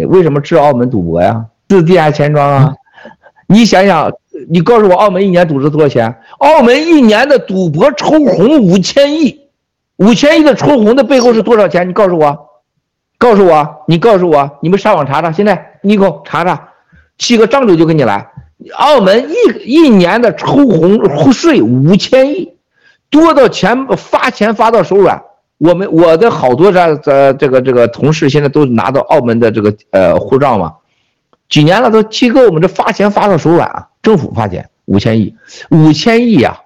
你，为什么治澳门赌博呀？治地下钱庄啊？你想想，你告诉我，澳门一年赌资多少钱？澳门一年的赌博抽红五千亿，五千亿的抽红的背后是多少钱？你告诉我，告诉我，你告诉我，你们上网查查，现在你给我查查，七个张嘴就跟你来，澳门一一年的抽红税五千亿，多到钱发钱发到手软。我们我的好多这这这个这个同事现在都拿到澳门的这个呃护照嘛，几年了都七哥，我们这发钱发到手软啊，政府发钱五千亿，五千亿呀，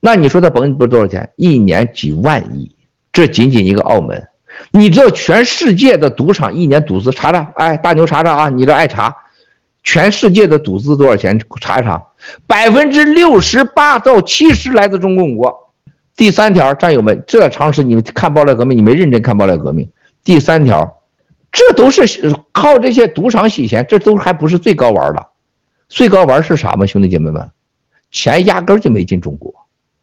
那你说他甭不多少钱，一年几万亿，这仅仅一个澳门，你知道全世界的赌场一年赌资查查，哎大牛查查啊，你这爱查，全世界的赌资多少钱？查一查，百分之六十八到七十来自中共国。第三条，战友们，这常识你们看爆料革命，你没认真看爆料革命。第三条，这都是靠这些赌场洗钱，这都还不是最高玩的，最高玩是啥吗？兄弟姐妹们，钱压根就没进中国，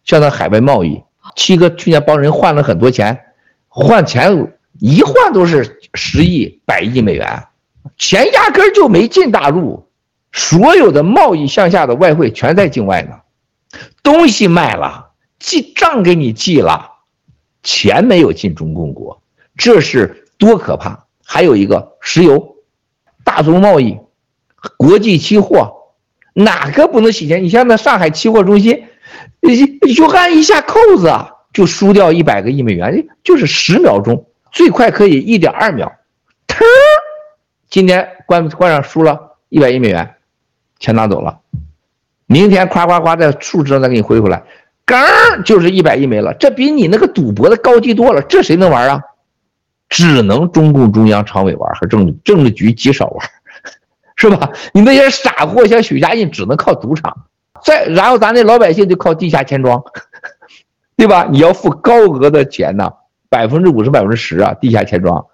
像那海外贸易，七哥去年帮人换了很多钱，换钱一换都是十亿、百亿美元，钱压根就没进大陆，所有的贸易向下的外汇全在境外呢，东西卖了。记账给你记了，钱没有进中共国，这是多可怕！还有一个石油，大宗贸易，国际期货，哪个不能洗钱？你像那上海期货中心，你就按一下扣子就输掉一百个亿美元，就是十秒钟，最快可以一点二秒，腾，今天关关上输了一百亿美元，钱拿走了，明天夸夸夸在数值上再给你回回来。刚就是一百亿没了，这比你那个赌博的高级多了。这谁能玩啊？只能中共中央常委玩和政治政治局极少玩，是吧？你那些傻货像许家印只能靠赌场，再然后咱那老百姓就靠地下钱庄，对吧？你要付高额的钱呐，百分之五十、百分之十啊，地下钱庄，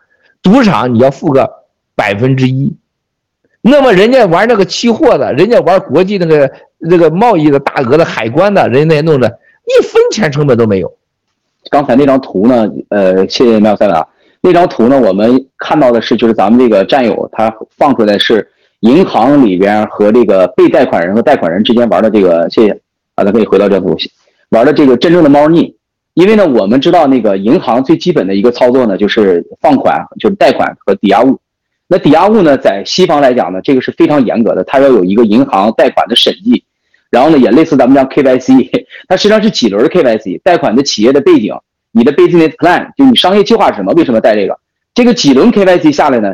赌场你要付个百分之一。那么人家玩那个期货的，人家玩国际那个那个贸易的大额的海关的，人家那弄的。一分钱成本都没有。刚才那张图呢？呃，谢谢妙三啊。那张图呢，我们看到的是，就是咱们这个战友他放出来是银行里边和这个被贷款人和贷款人之间玩的这个。谢谢啊，咱可以回到这图，玩的这个真正的猫腻。因为呢，我们知道那个银行最基本的一个操作呢，就是放款，就是贷款和抵押物。那抵押物呢，在西方来讲呢，这个是非常严格的，它要有一个银行贷款的审计。然后呢，也类似咱们这样 KYC，它实际上是几轮 KYC，贷款的企业的背景，你的 business plan，就你商业计划是什么？为什么贷这个？这个几轮 KYC 下来呢，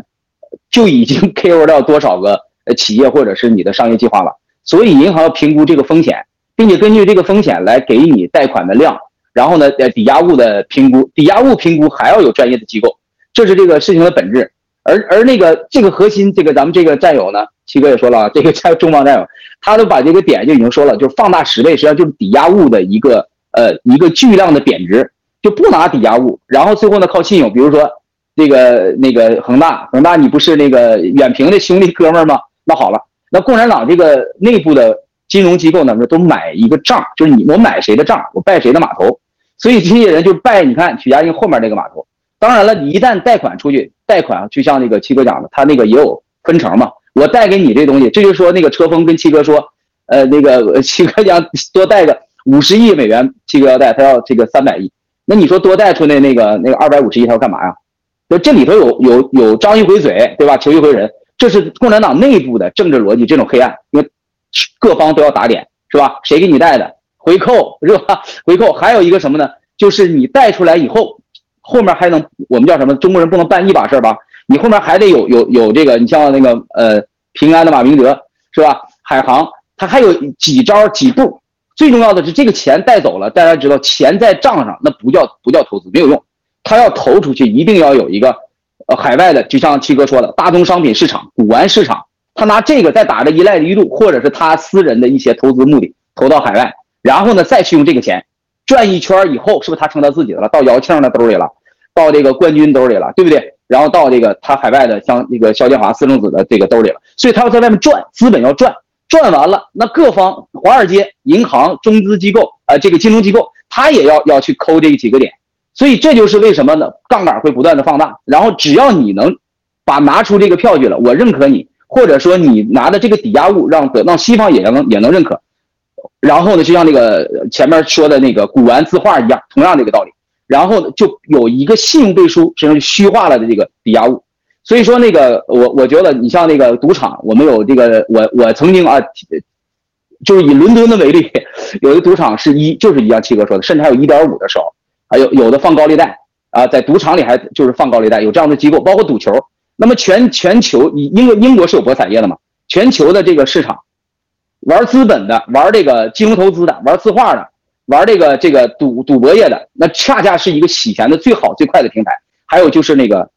就已经 KO 掉多少个呃企业或者是你的商业计划了。所以银行要评估这个风险，并且根据这个风险来给你贷款的量。然后呢，呃，抵押物的评估，抵押物评估还要有专业的机构，这是这个事情的本质。而而那个这个核心，这个咱们这个战友呢，七哥也说了，这个战中方战友。他都把这个点就已经说了，就是放大十倍，实际上就是抵押物的一个呃一个巨量的贬值，就不拿抵押物，然后最后呢靠信用，比如说这个那个恒大，恒大你不是那个远平的兄弟哥们儿吗？那好了，那共产党这个内部的金融机构呢，都买一个账，就是你我买谁的账，我拜谁的码头，所以这些人就拜你看许家印后面那个码头。当然了，你一旦贷款出去，贷款就像那个七哥讲的，他那个也有分成嘛。我带给你这东西，这就是说那个车峰跟七哥说，呃，那个七哥讲多带个五十亿美元，七哥要带，他要这个三百亿。那你说多带出来那个那个二百五十亿，他要干嘛呀？就这里头有有有张一回嘴，对吧？求一回人，这是共产党内部的政治逻辑，这种黑暗，因为各方都要打脸，是吧？谁给你带的？回扣是吧？回扣还有一个什么呢？就是你带出来以后，后面还能我们叫什么？中国人不能办一把事儿吧？你后面还得有有有这个，你像那个呃平安的马明德是吧？海航他还有几招几步，最重要的是这个钱带走了，大家知道钱在账上那不叫不叫投资没有用，他要投出去一定要有一个呃海外的，就像七哥说的大宗商品市场、古玩市场，他拿这个再打着一赖一路或者是他私人的一些投资目的投到海外，然后呢再去用这个钱转一圈以后，是不是他成他自己的了？到姚庆的兜里了，到这个冠军兜里了，对不对？然后到这个他海外的像那个肖建华私生子的这个兜里了，所以他要在外面赚，资本要赚，赚完了，那各方华尔街、银行、中资机构啊、呃，这个金融机构，他也要要去抠这几个点，所以这就是为什么呢？杠杆会不断的放大，然后只要你能把拿出这个票据了，我认可你，或者说你拿的这个抵押物让得让西方也能也能认可。然后呢，就像那个前面说的那个古玩字画一样，同样的一个道理。然后呢，就有一个信用背书，实际上虚化了的这个抵押物。所以说那个我我觉得你像那个赌场，我们有这个我我曾经啊，就是以伦敦的为例，有的赌场是一就是一样七哥说的，甚至还有一点五的时候，还有有的放高利贷啊，在赌场里还就是放高利贷，有这样的机构，包括赌球。那么全全球，你英国英国是有博彩业的嘛？全球的这个市场，玩资本的，玩这个金融投资的，玩字画的，玩这个这个赌赌博业的，那恰恰是一个洗钱的最好最快的平台。还有就是那个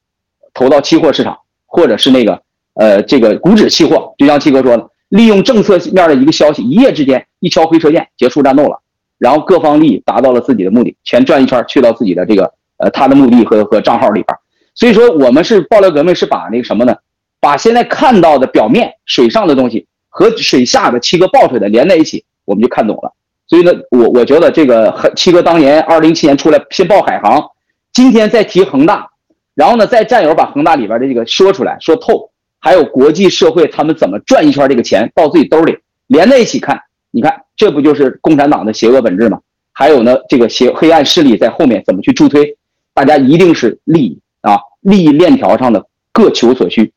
投到期货市场，或者是那个呃这个股指期货，就像七哥说的，利用政策面的一个消息，一夜之间一敲回车键结束战斗了，然后各方利益达到了自己的目的，钱转一圈去到自己的这个呃他的目的和和账号里边。所以说，我们是爆料革命，是把那个什么呢？把现在看到的表面水上的东西和水下的七哥爆出来的连在一起，我们就看懂了。所以呢，我我觉得这个七哥当年二零一七年出来先报海航，今天再提恒大，然后呢，再战友把恒大里边的这个说出来说透，还有国际社会他们怎么转一圈这个钱到自己兜里，连在一起看，你看这不就是共产党的邪恶本质吗？还有呢，这个邪黑暗势力在后面怎么去助推？大家一定是利益。啊，利益链条上的各求所需，